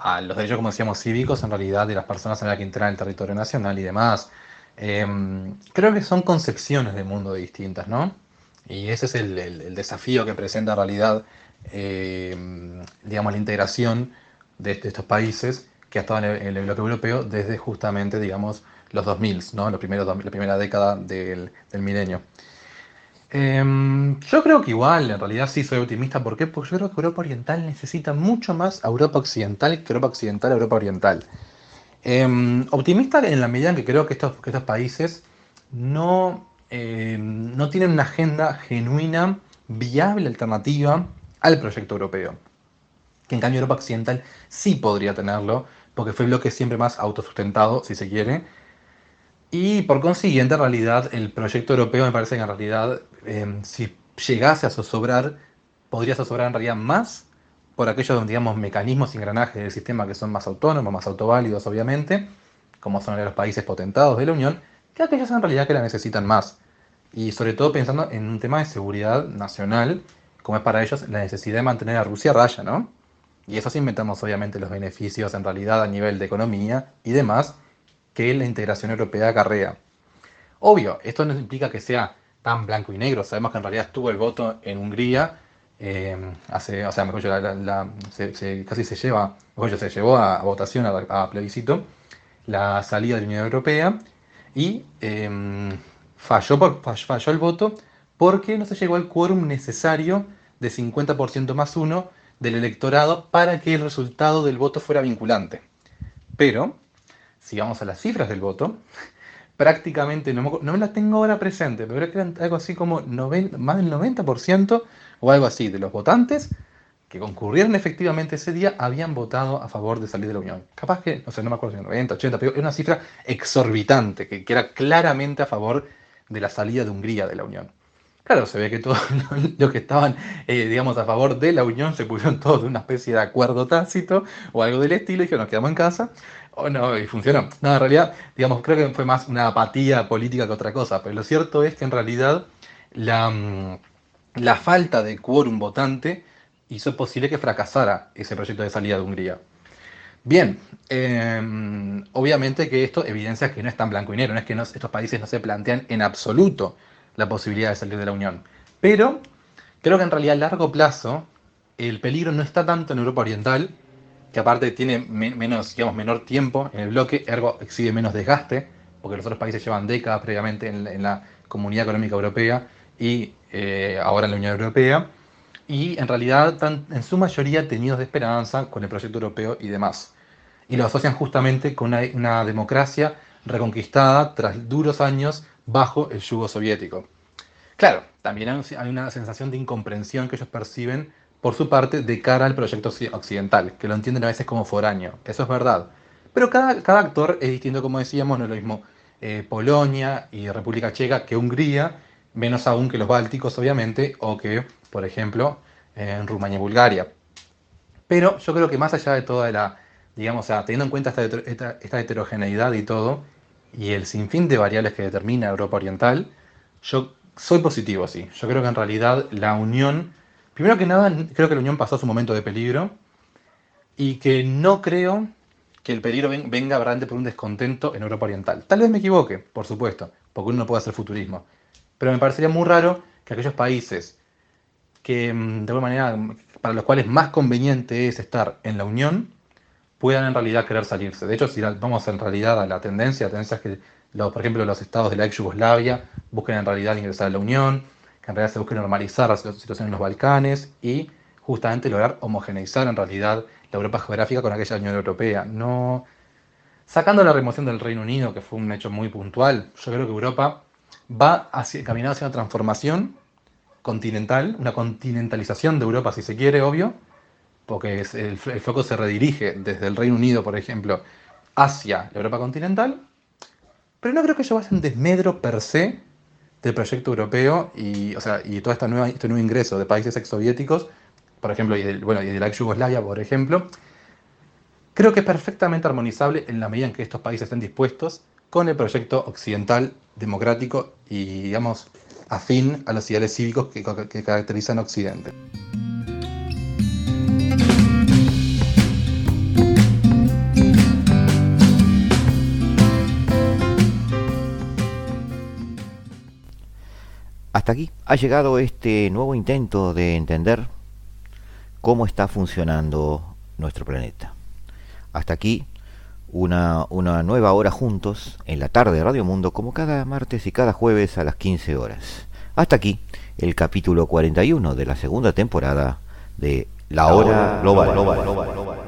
a los derechos, como decíamos, cívicos, en realidad, de las personas en la que entran en el territorio nacional y demás. Em, creo que son concepciones de mundo distintas, ¿no? Y ese es el, el desafío que presenta en realidad eh, digamos, la integración de, estos países que ha estado en el, bloque europeo desde justamente, digamos, los 2000, ¿no? Los primeros, la primera década del, milenio. Em, yo creo que igual, en realidad sí soy optimista. ¿Por qué? Porque yo creo que Europa Oriental necesita mucho más a Europa Occidental que Europa Occidental a Europa Oriental. Em, optimista en la medida en que creo que estos, estos países no, em, no tienen una agenda genuina, viable, alternativa al proyecto europeo. Que en cambio Europa Occidental sí podría tenerlo, porque fue el bloque siempre más autosustentado, si se quiere. Y por consiguiente, en realidad, el proyecto europeo me parece que en realidad, em, si llegase a zozobrar, podría zozobrar en realidad más por aquellos, digamos, mecanismos engranajes del sistema que son más autónomos, más autoválidos, obviamente, como son los países potentados de la Unión, que aquellos en realidad que la necesitan más. Y sobre todo pensando en un tema de seguridad nacional como es para ellos la necesidad de mantener a Rusia a raya, ¿no? Y eso sí inventamos obviamente los beneficios en realidad a nivel de economía y demás que la integración europea acarrea. Obvio, esto no implica que sea tan blanco y negro, sabemos que en realidad estuvo el voto en Hungría, eh, hace, o sea, mejor casi se lleva, mejor se llevó a, votación, a, plebiscito, la salida de la Unión Europea y em, falló, por, falló el voto porque no se llegó al quórum necesario de 50% más uno del electorado para que el resultado del voto fuera vinculante. Pero, si vamos a las cifras del voto, prácticamente, no me, no me las tengo ahora presente, pero creo que eran algo así como más del 90% o algo así de los votantes que concurrieron efectivamente ese día habían votado a favor de salir de la Unión. Capaz que, no sé, no me acuerdo si 90, 80, pero era una cifra exorbitante, que, que era claramente a favor de la salida de Hungría de la Unión. Claro, se ve que todos los que estaban, eh, digamos, a favor de la unión se pusieron todos de una especie de acuerdo tácito o algo del estilo y dijeron, nos quedamos en casa. O no, y funcionó. No, en realidad, digamos, creo que fue más una apatía política que otra cosa. Pero lo cierto es que en realidad la, mm, la falta de quórum votante hizo posible que fracasara ese proyecto de salida de Hungría. Bien, em, obviamente que esto evidencia que no es tan blanco y negro, no es que estos países no se plantean en absoluto la posibilidad de salir de la Unión. Pero creo que en realidad a largo plazo el peligro no está tanto en Europa Oriental, aparte tiene menos, digamos, menor tiempo en el bloque, ergo exhibe menos desgaste, porque los otros países llevan décadas previamente en, la Comunidad Económica Europea y eh, ahora en la Unión Europea, y en realidad están en su mayoría tenidos de esperanza con el proyecto europeo y demás. Y lo asocian justamente con una democracia reconquistada tras duros años bajo el yugo soviético. Claro, también hay una sensación de incomprensión que ellos perciben por su parte de cara al proyecto occidental, que lo entienden a veces como foráneo. Eso es verdad. Pero cada, cada actor es distinto, como decíamos, no es lo mismo eh, Polonia y República Checa que Hungría, menos aún que los bálticos, obviamente, o que, por ejemplo, en Rumania y Bulgaria. Pero yo creo que más allá de toda la, digamos, sea, teniendo en cuenta esta, esta, heterogeneidad y todo, y el sinfín de variables que determina Europa Oriental, yo soy positivo, sí. Yo creo que en realidad la Unión, primero que nada, creo que la Unión pasó su momento de peligro y que no creo que el peligro venga realmente por un descontento en Europa Oriental. Tal vez me equivoque, por supuesto, porque uno no puede hacer futurismo. Pero me parecería muy raro que aquellos países que, mm, de alguna manera, para los cuales más conveniente es estar en la Unión, puedan en realidad querer salirse. De hecho, si vamos en realidad a la tendencia, la tendencia es que, por ejemplo, los estados de la ex Yugoslavia busquen en realidad ingresar a la Unión, en realidad se busque normalizar la situación en los Balcanes y justamente lograr homogeneizar en realidad la Europa geográfica con aquella Unión Europea. No, sacando la remoción del Reino Unido, que fue un hecho muy puntual, yo creo que Europa va caminando hacia una transformación continental, una continentalización de Europa, si se quiere, obvio, porque el, foco se redirige desde el Reino Unido, por ejemplo, hacia la Europa continental, pero no creo que ello vaya en desmedro per se del proyecto europeo y, o sea, y todo esta nueva, este nuevo ingreso de países exsoviéticos, por ejemplo, y, bueno, y de la ex Yugoslavia, por ejemplo, creo que es perfectamente armonizable en la medida en que estos países estén dispuestos con el proyecto occidental, democrático y, digamos, afín a los ideales cívicos que, caracterizan a Occidente. Hasta aquí ha llegado este nuevo intento de entender cómo está funcionando nuestro planeta. Hasta aquí una, una nueva hora juntos en la tarde de Radio Mundo como cada martes y cada jueves a las 15 horas. Hasta aquí el capítulo 41 de la segunda temporada de La Hora Global.